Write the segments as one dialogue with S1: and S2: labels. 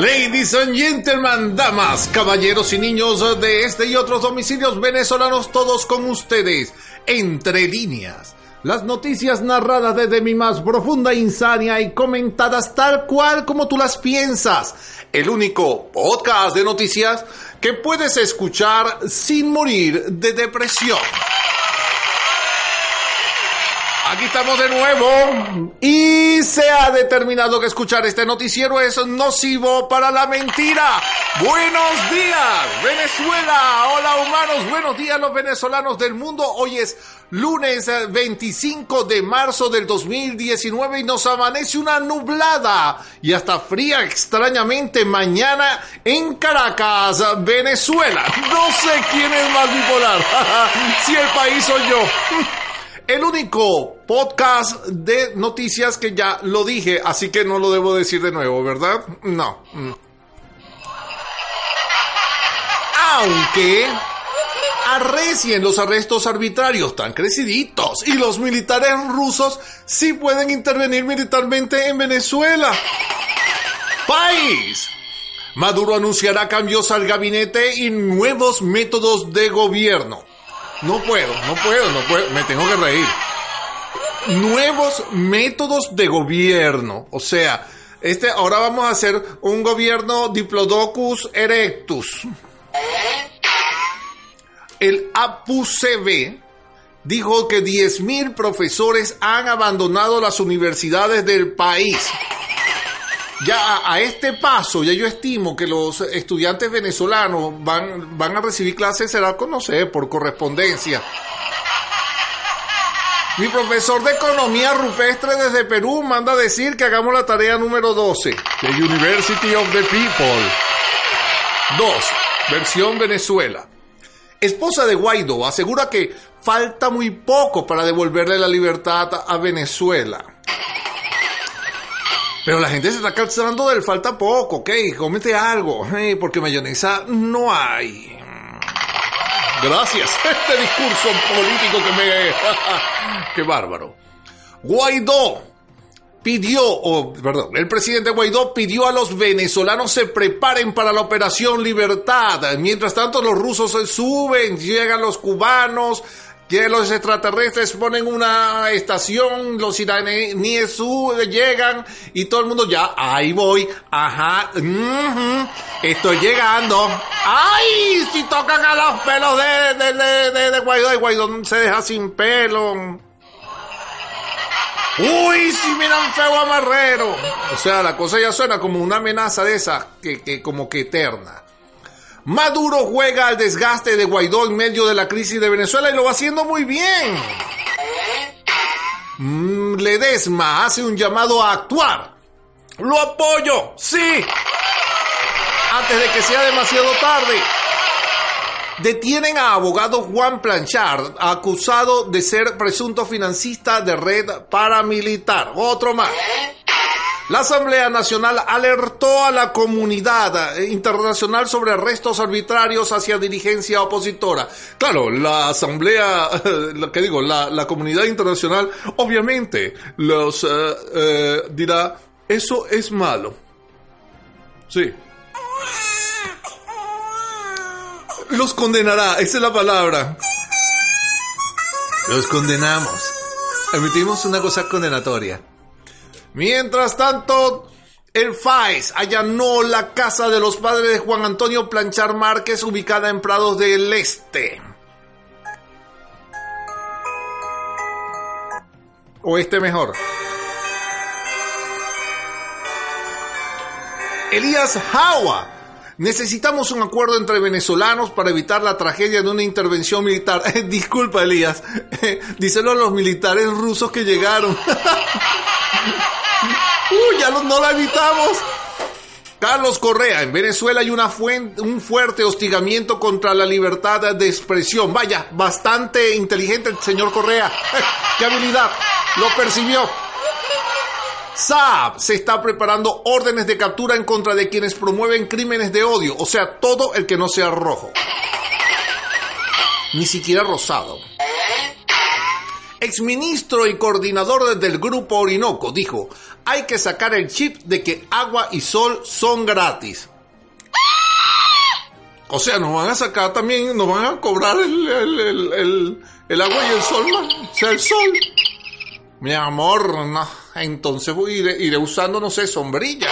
S1: Ladies and gentlemen, damas, caballeros y niños de este y otros domicilios venezolanos, todos con ustedes, entre líneas. Las noticias narradas desde mi más profunda insania y comentadas tal cual como tú las piensas. El único podcast de noticias que puedes escuchar sin morir de depresión. Aquí estamos de nuevo y se ha determinado que escuchar este noticiero es nocivo para la mentira. Buenos días, Venezuela. Hola, humanos. Buenos días, los venezolanos del mundo. Hoy es lunes 25 de marzo del 2019 y nos amanece una nublada y hasta fría extrañamente mañana en Caracas, Venezuela. No sé quién es más bipolar, si el país soy yo. El único podcast de noticias que ya lo dije, así que no lo debo decir de nuevo, ¿verdad? No. Aunque arrecien los arrestos arbitrarios tan creciditos y los militares rusos sí pueden intervenir militarmente en Venezuela. País. Maduro anunciará cambios al gabinete y nuevos métodos de gobierno. No puedo, no puedo, no puedo, me tengo que reír. Nuevos métodos de gobierno, o sea, este ahora vamos a hacer un gobierno Diplodocus erectus. El APUCB dijo que 10.000 profesores han abandonado las universidades del país ya a, este paso, ya yo estimo que los estudiantes venezolanos van, van a recibir clases, será con, no sé, por correspondencia. Mi profesor de economía rupestre desde Perú manda a decir que hagamos la tarea número 12. The University of the People. 2. Versión Venezuela. Esposa de Guaidó asegura que falta muy poco para devolverle la libertad a Venezuela. Pero la gente se está cansando del falta poco, ok, cómete algo, porque mayonesa no hay. Gracias, este discurso político que me... ¡Qué bárbaro! Guaidó pidió, o perdón, el presidente Guaidó pidió a los venezolanos se preparen para la operación Libertad. Mientras tanto, los rusos se suben, llegan los cubanos, que los extraterrestres ponen una estación, los iraníes llegan y todo el mundo ya, ahí voy, ajá, estoy llegando. ¡Ay! Si tocan a los pelos de, de, de, de, Guaidó, Guaidó se deja sin pelo. Uy, si miran feo a Marrero. O sea, la cosa ya suena como una amenaza de esa, que, que como que eterna. Maduro juega al desgaste de Guaidó en medio de la crisis de Venezuela y lo va haciendo muy bien. Mm, Ledesma hace un llamado a actuar. Lo apoyo, sí. Antes de que sea demasiado tarde. Detienen a abogado Juan Planchard, acusado de ser presunto financista de red paramilitar. Otro más. La Asamblea Nacional alertó a la comunidad internacional sobre arrestos arbitrarios hacia dirigencia opositora. Claro, la Asamblea, lo que digo, la, comunidad internacional obviamente los eh, eh, dirá, eso es malo. Sí. Los condenará, esa es la palabra. Los condenamos. Emitimos una cosa condenatoria. Mientras tanto, el FAES allanó la casa de los padres de Juan Antonio Planchar Márquez, ubicada en Prados del Este. Oeste mejor. Elías Jawa. Necesitamos un acuerdo entre venezolanos para evitar la tragedia de una intervención militar. Disculpa, Elías. Díselo a los militares rusos que llegaron. Uy, ya no, la evitamos. Carlos Correa, en Venezuela hay una un fuerte hostigamiento contra la libertad de expresión. Vaya, bastante inteligente el señor Correa. ¡Qué habilidad! Lo percibió. Saab se está preparando órdenes de captura en contra de quienes promueven crímenes de odio, o sea, todo el que no sea rojo. Ni siquiera rosado exministro y coordinador del Grupo Orinoco, dijo, hay que sacar el chip de que agua y sol son gratis. O sea, nos van a sacar también, nos van a cobrar el, agua y el sol, o sea, el sol. Mi amor, no. Entonces iré, iré usando, no sé, sombrilla.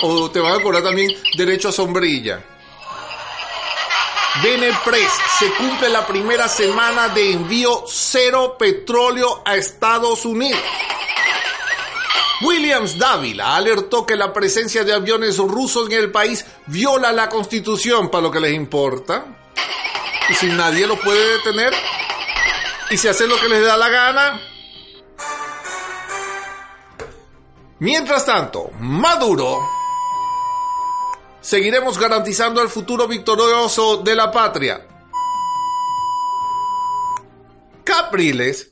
S1: O te van a cobrar también derecho a sombrilla. Benepres se cumple la primera semana de envío cero petróleo a Estados Unidos. Williams Dávila alertó que la presencia de aviones rusos en el país viola la constitución para lo que les importa. Y si nadie lo puede detener y se hace lo que les da la gana. Mientras tanto, Maduro seguiremos garantizando el futuro victorioso de la patria. Capriles,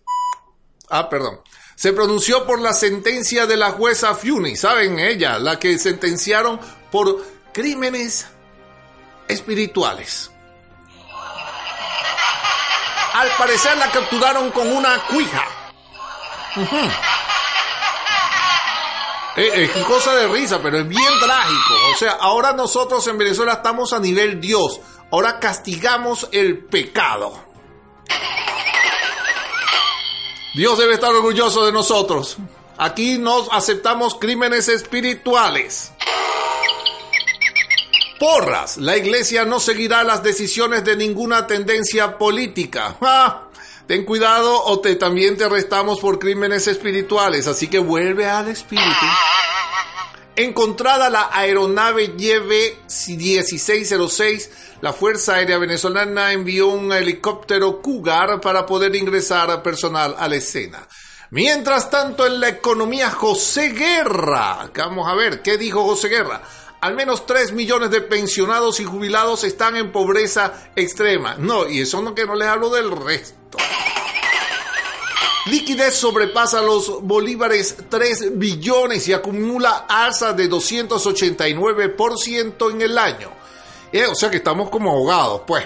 S1: ah, perdón, se pronunció por la sentencia de la jueza Fiuni, ¿saben ella? La que sentenciaron por crímenes espirituales. Al parecer la capturaron con una cuija. Es, cosa de risa, pero es bien trágico. O sea, ahora nosotros en Venezuela estamos a nivel Dios. Ahora castigamos el pecado. Dios debe estar orgulloso de nosotros. Aquí no aceptamos crímenes espirituales. Porras, la iglesia no seguirá las decisiones de ninguna tendencia política. ¡Ah! Ten cuidado o te, también te arrestamos por crímenes espirituales, así que vuelve al espíritu. Encontrada la aeronave YV-1606, la Fuerza Aérea Venezolana envió un helicóptero Cougar para poder ingresar personal a la escena. Mientras tanto, en la economía, José Guerra. Vamos a ver, ¿qué dijo José Guerra? Al menos 3 millones de pensionados y jubilados están en pobreza extrema. No, y eso no que no les hablo del resto. Liquidez sobrepasa los bolívares 3 billones y acumula alza de 289% en el año. Eh, o sea que estamos como ahogados, pues.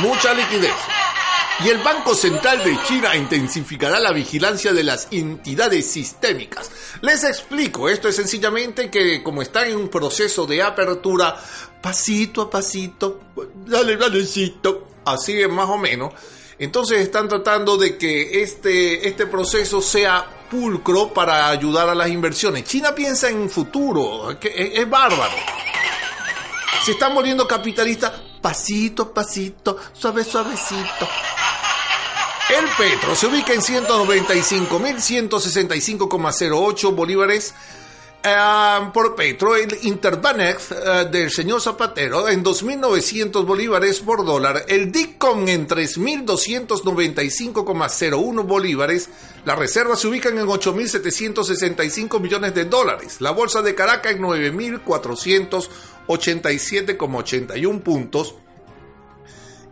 S1: Mucha liquidez. Y el Banco Central de China intensificará la vigilancia de las entidades sistémicas. Les explico, esto es sencillamente que como están en un proceso de apertura, pasito a pasito, dale, dalecito, así es más o menos, entonces están tratando de que este, este proceso sea pulcro para ayudar a las inversiones. China piensa en futuro, que es, bárbaro. Se están volviendo capitalistas pasito, pasito, suave, suavecito. El petro se ubica en 195.165,08 bolívares Ah, por Petro, el Interbanex ah, del señor Zapatero en 2.900 bolívares por dólar, el DICOM en 3.295,01 bolívares, las reservas se ubican en 8.765 millones de dólares, la bolsa de Caracas en 9.487,81 puntos,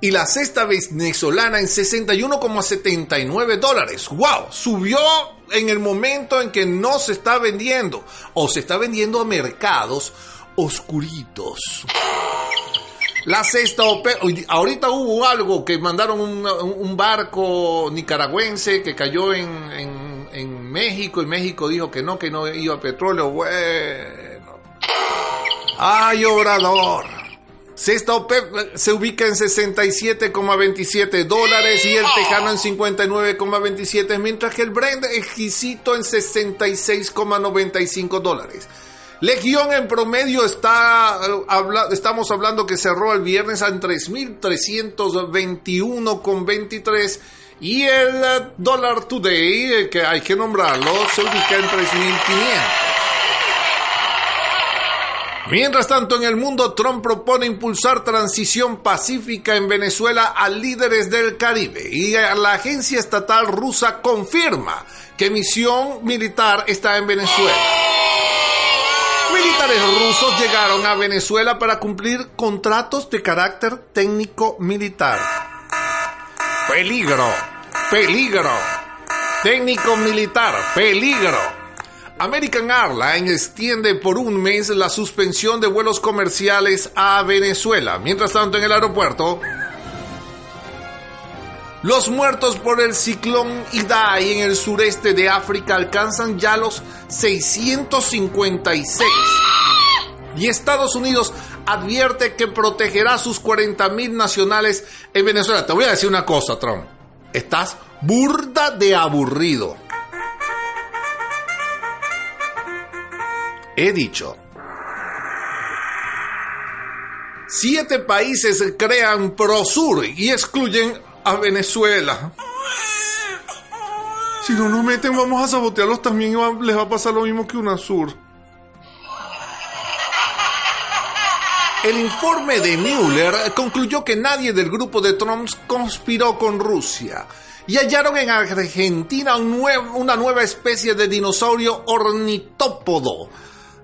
S1: y la cesta venezolana en 61,79 dólares. ¡Wow! Subió en el momento en que no se está vendiendo o se está vendiendo a mercados oscuritos. La cesta ahorita hubo algo que mandaron un, barco nicaragüense que cayó en, en, México y México dijo que no, que no iba a petróleo. Bueno. ¡Ay, obrador! Sexta OPEP se ubica en 67,27 dólares y el Tejano en 59,27, mientras que el Brent exquisito en 66,95 dólares. Legión en promedio está, estamos hablando que cerró el viernes en 3.321,23 y el dólar today, que hay que nombrarlo, se ubica en 3.500. Mientras tanto, en el mundo, Trump propone impulsar transición pacífica en Venezuela a líderes del Caribe y la agencia estatal rusa confirma que misión militar está en Venezuela. Militares rusos llegaron a Venezuela para cumplir contratos de carácter técnico militar. Peligro, peligro. Técnico militar, peligro. American Airlines extiende por un mes la suspensión de vuelos comerciales a Venezuela. Mientras tanto, en el aeropuerto, Los muertos por el ciclón Idai en el sureste de África alcanzan ya los 656. Y Estados Unidos advierte que protegerá a sus 40.000 nacionales en Venezuela. Te voy a decir una cosa, Trump. Estás burda de aburrido. He dicho. Siete países crean Prosur y excluyen a Venezuela. Si no nos meten, vamos a sabotearlos también y les va a pasar lo mismo que UNASUR. El informe de Mueller concluyó que nadie del grupo de Trump conspiró con Rusia y hallaron en Argentina una nueva especie de dinosaurio ornitópodo.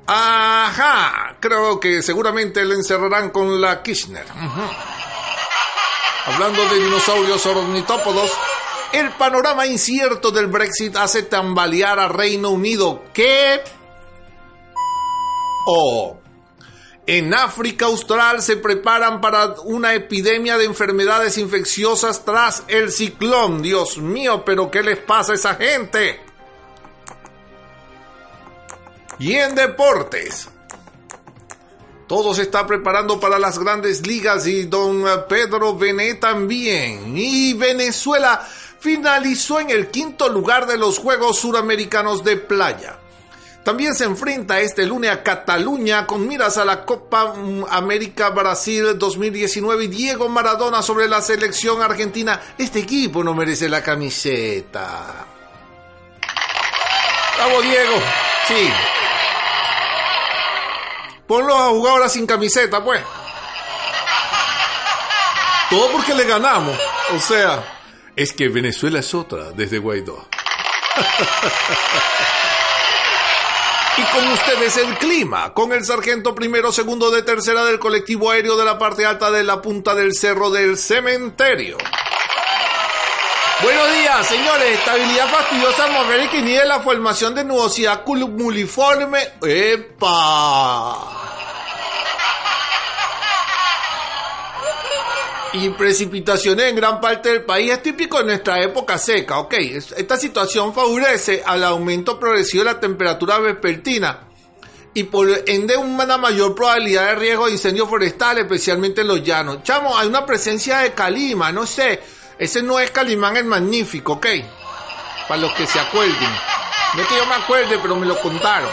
S1: Ajá, creo que seguramente le encerrarán con la Kirchner. Hablando de dinosaurios ornitópodos, el panorama incierto del Brexit hace tambalear a Reino Unido. ¿Qué? Oh. En África Austral se preparan para una epidemia de enfermedades infecciosas tras el ciclón. Dios mío, pero ¿qué les pasa a esa gente? Y en deportes. Todo se está preparando para las grandes ligas y don Pedro Bené también. Y Venezuela finalizó en el quinto lugar de los Juegos Suramericanos de Playa. También se enfrenta este lunes a Cataluña con miras a la Copa América Brasil 2019 y Diego Maradona sobre la selección argentina. Este equipo no merece la camiseta. Bravo Diego. Sí. Ponlo a jugar ahora sin camiseta, pues. Todo porque le ganamos. O sea, es que Venezuela es otra desde Guaidó. Y con ustedes el clima, con el sargento primero, segundo de tercera del colectivo aéreo de la parte alta de la punta del cerro del cementerio. Buenos días, señores. Estabilidad fastidiosa atmosférica de la formación de nubosidad cumuliforme. ¡Epa! y precipitaciones en gran parte del país es típico de nuestra época seca, ok. Esta situación favorece al aumento progresivo de la temperatura vespertina y por ende una mayor probabilidad de riesgo de incendios forestales, especialmente en los llanos. Chamo, hay una presencia de calima, no sé. Ese no es Calimán el Magnífico, ok. Para los que se acuerden. No es que yo me acuerde, pero me lo contaron.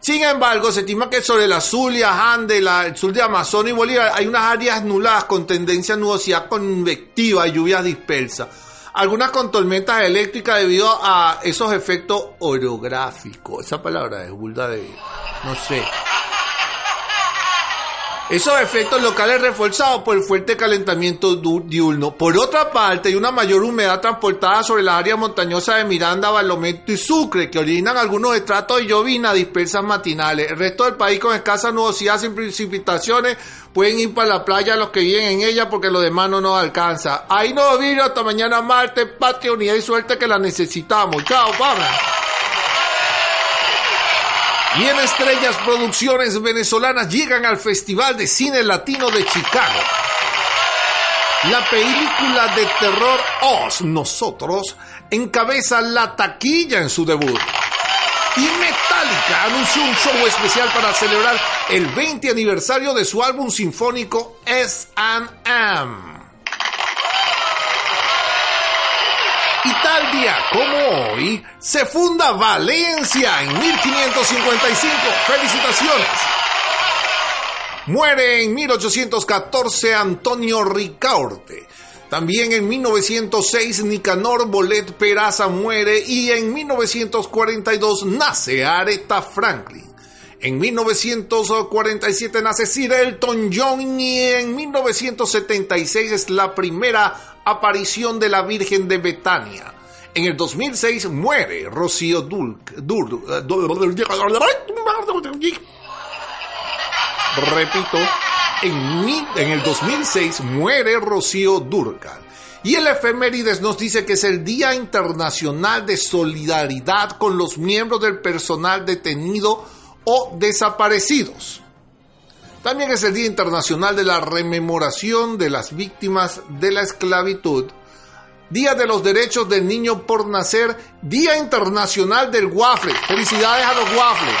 S1: Sin embargo, se estima que sobre la Zulia, Ande, el sur de Amazonas y Bolívar hay unas áreas nuladas con tendencia a nubosidad convectiva y lluvias dispersas. Algunas con tormentas eléctricas debido a esos efectos orográficos. Esa palabra es burda de... no sé. Esos efectos locales reforzados por el fuerte calentamiento diurno. Por otra parte, hay una mayor humedad transportada sobre las áreas montañosas de Miranda, Barlovento y Sucre, que originan algunos estratos de llovina dispersas matinales. El resto del país con escasa nubosidad sin precipitaciones pueden ir para la playa los que viven en ella porque los demás no nos alcanza. Ahí nos vino hasta mañana martes, patria, unidad y suerte que la necesitamos. Chao, vamos. Y en Estrellas Producciones Venezolanas llegan al Festival de Cine Latino de Chicago. La película de terror Oz, Nosotros, encabeza la taquilla en su debut. Y Metallica anunció un show especial para celebrar el 20 aniversario de su álbum sinfónico S&M. Día como hoy, se funda Valencia en 1555. ¡Felicitaciones! Muere en 1814 Antonio Ricaurte. También en 1906 Nicanor Bolet Peraza muere y en 1942 nace Aretha Franklin. En 1947 nace Sir Elton John y en 1976 es la primera aparición de la Virgen de Betania. En el 2006 muere Rocío Dulc. repito, en, en el 2006 muere Rocío Durcal. Y el efemérides nos dice que es el Día Internacional de Solidaridad con los miembros del personal detenido o desaparecidos. También es el Día Internacional de la Rememoración de las Víctimas de la Esclavitud Día de los Derechos del Niño por Nacer, Día Internacional del Waffle. Felicidades a los waffles.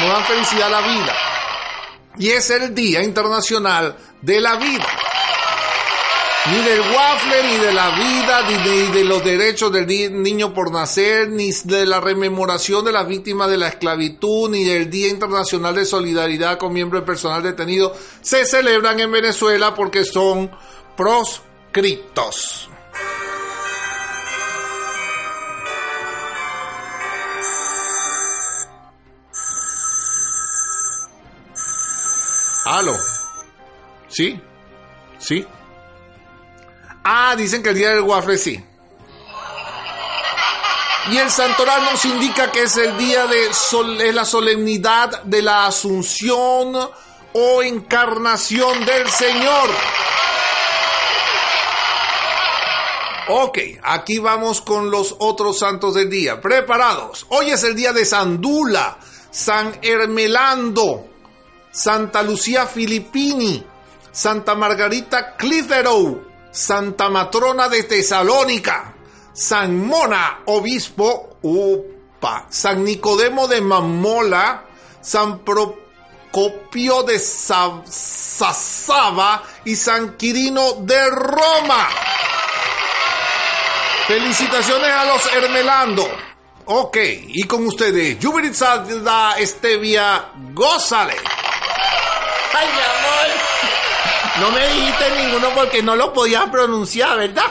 S1: Nos dan felicidad a la vida. Y es el Día Internacional de la Vida. Ni del waffle, ni de la vida, ni de, los derechos del niño por nacer, ni de la rememoración de las víctimas de la esclavitud, ni del Día Internacional de Solidaridad con miembros del personal detenido se celebran en Venezuela porque son proscriptos. Aló. ¿Sí? ¿Sí? Ah, dicen que el día del waffle sí. Y el santoral nos indica que es el día de sol, es la solemnidad de la asunción o encarnación del Señor. Ok, aquí vamos con los otros santos del día. Preparados. Hoy es el día de Sandula, San Hermelando, Santa Lucía Filippini, Santa Margarita Clitheroe, Santa Matrona de Tesalónica, San Mona, obispo, upa, San Nicodemo de Mamola, San Procopio de Sasaba y San Quirino de Roma. Felicitaciones a los Hermelando. Ok, y con ustedes, Yuberizada Estevia, gózale.
S2: Ay, mi amor. No me dijiste ninguno porque no lo podías pronunciar, ¿verdad?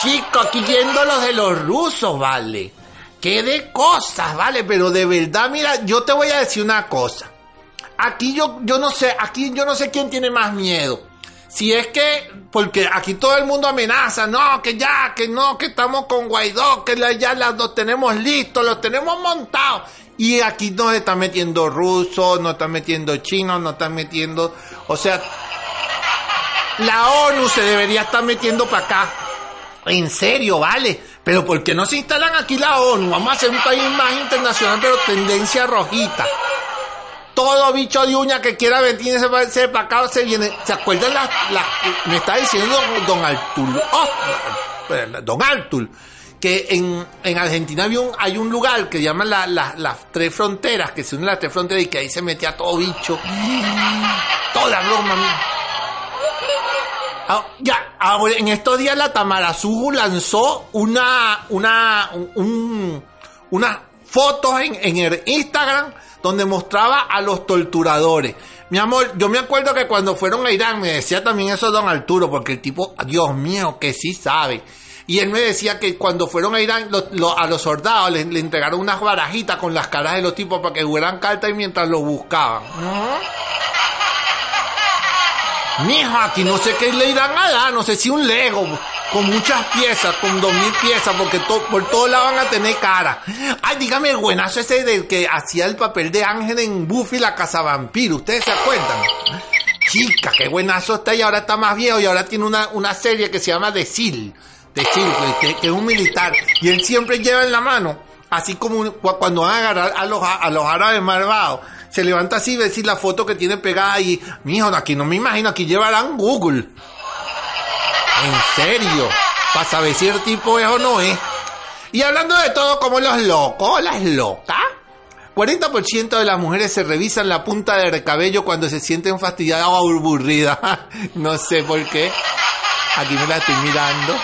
S2: Chico, aquí viendo los de los rusos, vale. Qué de cosas, vale, pero de verdad, mira, yo te voy a decir una cosa. Aquí yo, yo no sé, aquí yo no sé quién tiene más miedo. Si es que, porque aquí todo el mundo amenaza, no, que ya, que no, que estamos con Guaidó, que ya los tenemos listos, los tenemos montados. Y aquí nos están metiendo rusos, nos están metiendo chinos, nos están metiendo... O sea, la ONU se debería estar metiendo para acá. En serio, vale. Pero ¿por qué no se instalan aquí la ONU? Vamos a ser un país más internacional, pero tendencia rojita. Todo bicho de uña que quiera venirse para acá se viene. ¿Se acuerdan las... me está diciendo don Artur? Oh, don Artur que en, en Argentina hay un, lugar que llaman la, las tres fronteras, que se unen las tres fronteras y que ahí se metía todo bicho. Toda broma. Ah, ya, ahora, en estos días la Tamarazugu lanzó una, una, un, unas fotos en, en el Instagram donde mostraba a los torturadores. Mi amor, yo me acuerdo que cuando fueron a Irán me decía también eso don Arturo, porque el tipo, Dios mío, que sí sabe. Y él me decía que cuando fueron a Irán, a los soldados le, entregaron unas barajitas con las caras de los tipos para que jugaran cartas y mientras los buscaban. Mijo, aquí no sé qué le irán a dar, no sé si un Lego con muchas piezas, con dos mil piezas, porque por todos lados van a tener cara. Ay, dígame el buenazo ese del que hacía el papel de Ángel en Buffy la casa vampiro, ¿ustedes se acuerdan? Chica, qué buenazo está y ahora está más viejo y ahora tiene una, una serie que se llama The Seal de Chile, que, es un militar, y él siempre lleva en la mano, así como cuando van a agarrar a los, a los árabes malvados, se levanta así y ve la foto que tiene pegada ahí. Mijo, aquí no me imagino, aquí llevarán Google. En serio, para saber si el tipo es o no es. Y hablando de todo como los locos, las locas. 40% de las mujeres se revisan la punta del cabello cuando se sienten fastidiadas o aburridas. no sé por qué. Aquí me la estoy mirando.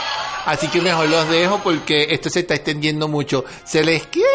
S2: Así que mejor los dejo porque esto se está extendiendo mucho. Se les quiere.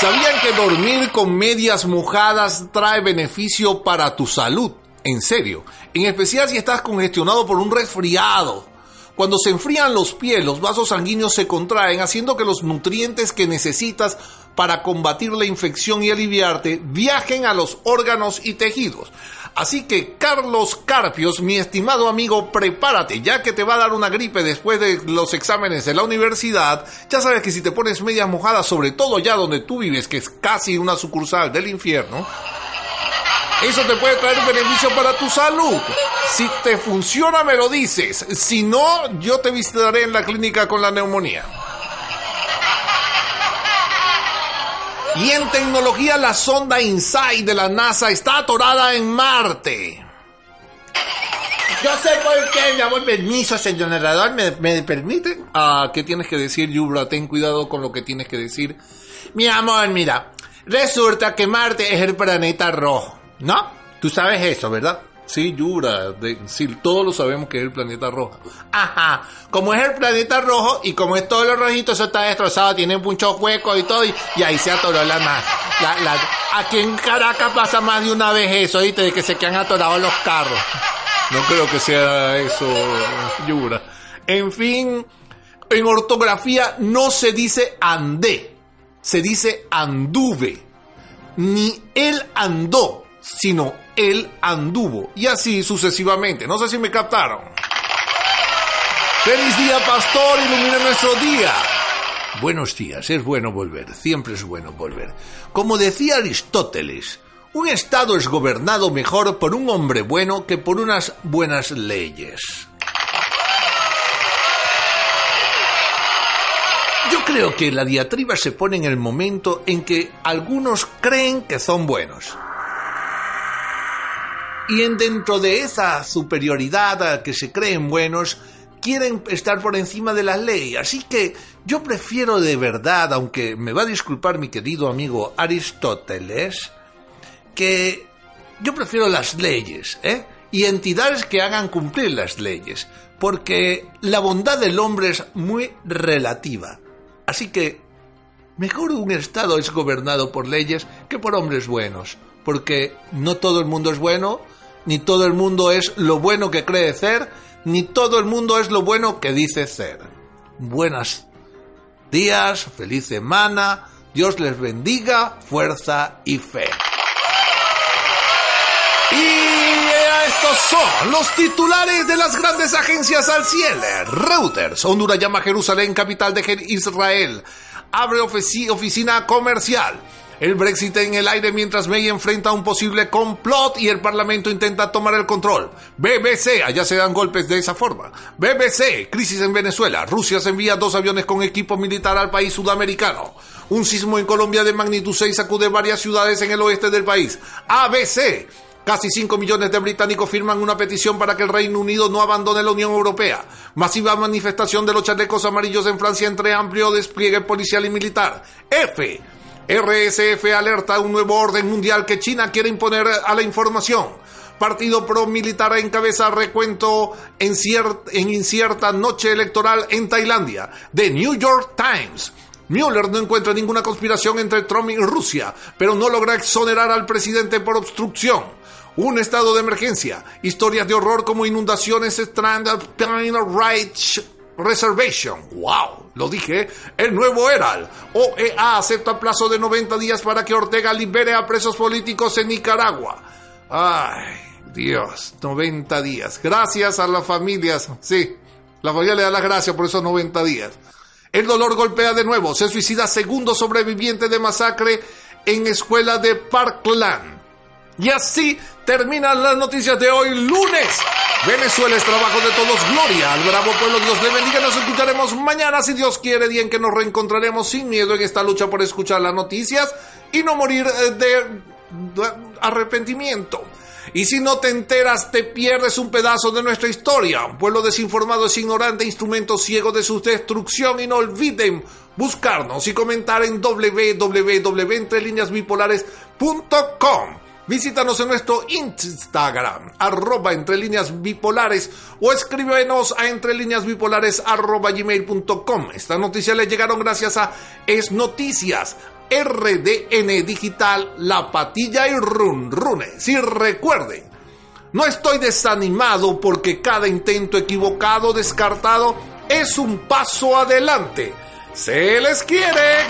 S2: ¿Sabían que dormir con medias mojadas trae beneficio para tu salud? En serio. En especial si estás congestionado por un resfriado. Cuando se enfrían los pies, los vasos sanguíneos se contraen, haciendo que los nutrientes que necesitas para combatir la infección y aliviarte viajen a los órganos y tejidos. Así que Carlos Carpios, mi estimado amigo, prepárate, ya que te va a dar una gripe después de los exámenes de la universidad. Ya sabes que si te pones medias mojadas, sobre todo ya donde tú vives, que es casi una sucursal del infierno, eso te puede traer beneficio para tu salud. Si te funciona, me lo dices. Si no, yo te visitaré en la clínica con la neumonía.
S1: Y en tecnología, la sonda InSight de la NASA está atorada en Marte.
S2: Yo sé por qué, mi amor. Permiso, señor narrador, ¿me, me permite?
S1: Ah, ¿qué tienes que decir, Yubra? Ten cuidado con lo que tienes que decir.
S2: Mi amor, mira. Resulta que Marte es el planeta rojo, ¿no? Tú sabes eso, ¿verdad?
S1: Sí, Yura, sí, todos lo sabemos que es el planeta rojo.
S2: Ajá, como es el planeta rojo y como es todo lo rojito, eso está destrozado, tiene muchos huecos y todo, y, ahí se atoró la, la, la, Aquí en Caracas pasa más de una vez eso, ¿viste? De que se quedan atorados los carros.
S1: No creo que sea eso, Yura.
S2: En fin, en ortografía no se dice andé, se dice anduve. Ni él andó, sino él anduvo. Y así sucesivamente. No sé si me captaron.
S1: Feliz día, pastor, ilumina nuestro día.
S3: Buenos días, es bueno volver, siempre es bueno volver. Como decía Aristóteles, un Estado es gobernado mejor por un hombre bueno que por unas buenas leyes. Yo creo que la diatriba se pone en el momento en que algunos creen que son buenos. Y en dentro de esa superioridad a que se creen buenos, quieren estar por encima de la ley. Así que yo prefiero de verdad, aunque me va a disculpar mi querido amigo Aristóteles, que yo prefiero las leyes, ¿eh? Y entidades que hagan cumplir las leyes, porque la bondad del hombre es muy relativa. Así que mejor un Estado es gobernado por leyes que por hombres buenos, porque no todo el mundo es bueno, ni todo el mundo es lo bueno que cree ser, ni todo el mundo es lo bueno que dice ser. Buenos días, feliz semana, Dios les bendiga, fuerza y fe.
S1: Y estos son los titulares de las grandes agencias al cielo. Reuters, Honduras llama Jerusalén capital de Israel. Abre oficina comercial. El Brexit en el aire mientras May enfrenta un posible complot y el Parlamento intenta tomar el control. BBC, allá se dan golpes de esa forma. BBC, crisis en Venezuela. Rusia se envía dos aviones con equipo militar al país sudamericano. Un sismo en Colombia de magnitud 6 sacude varias ciudades en el oeste del país. ABC, Casi 5 millones de británicos firman una petición para que el Reino Unido no abandone la Unión Europea. Masiva manifestación de los chalecos amarillos en Francia entre amplio despliegue policial y militar. F. RSF alerta un nuevo orden mundial que China quiere imponer a la información. Partido pro-militar encabeza recuento en, incierta noche electoral en Tailandia. The New York Times. Mueller no encuentra ninguna conspiración entre Trump y Rusia, pero no logra exonerar al presidente por obstrucción. Un estado de emergencia. Historias de horror como inundaciones, Strand, Pine Ridge Reservation. ¡Wow! Lo dije. El nuevo Herald. OEA acepta plazo de 90 días para que Ortega libere a presos políticos en Nicaragua. ¡Ay! Dios, 90 días. Gracias a las familias. Sí, la familia le da las gracias por esos 90 días. El dolor golpea de nuevo. Se suicida segundo sobreviviente de masacre en escuela de Parkland. Y así terminan las noticias de hoy lunes. Venezuela es trabajo de todos. Gloria al bravo pueblo. Dios le bendiga. Nos escucharemos mañana, si Dios quiere, día en que nos reencontraremos sin miedo en esta lucha por escuchar las noticias y no morir eh, de arrepentimiento. Y si no te enteras, te pierdes un pedazo de nuestra historia. Un pueblo desinformado es ignorante, instrumento ciego de su destrucción. Y no olviden buscarnos y comentar en www.entrelineasbipolares.com. Visítanos en nuestro Instagram, arroba entre líneas bipolares, o escríbenos a entre líneas bipolares arroba gmail.com. Estas noticias le llegaron gracias a Es Noticias, RDN Digital, La Patilla y Run Rune. Si recuerden, no estoy desanimado porque cada intento equivocado, descartado, es un paso adelante. Se les quiere.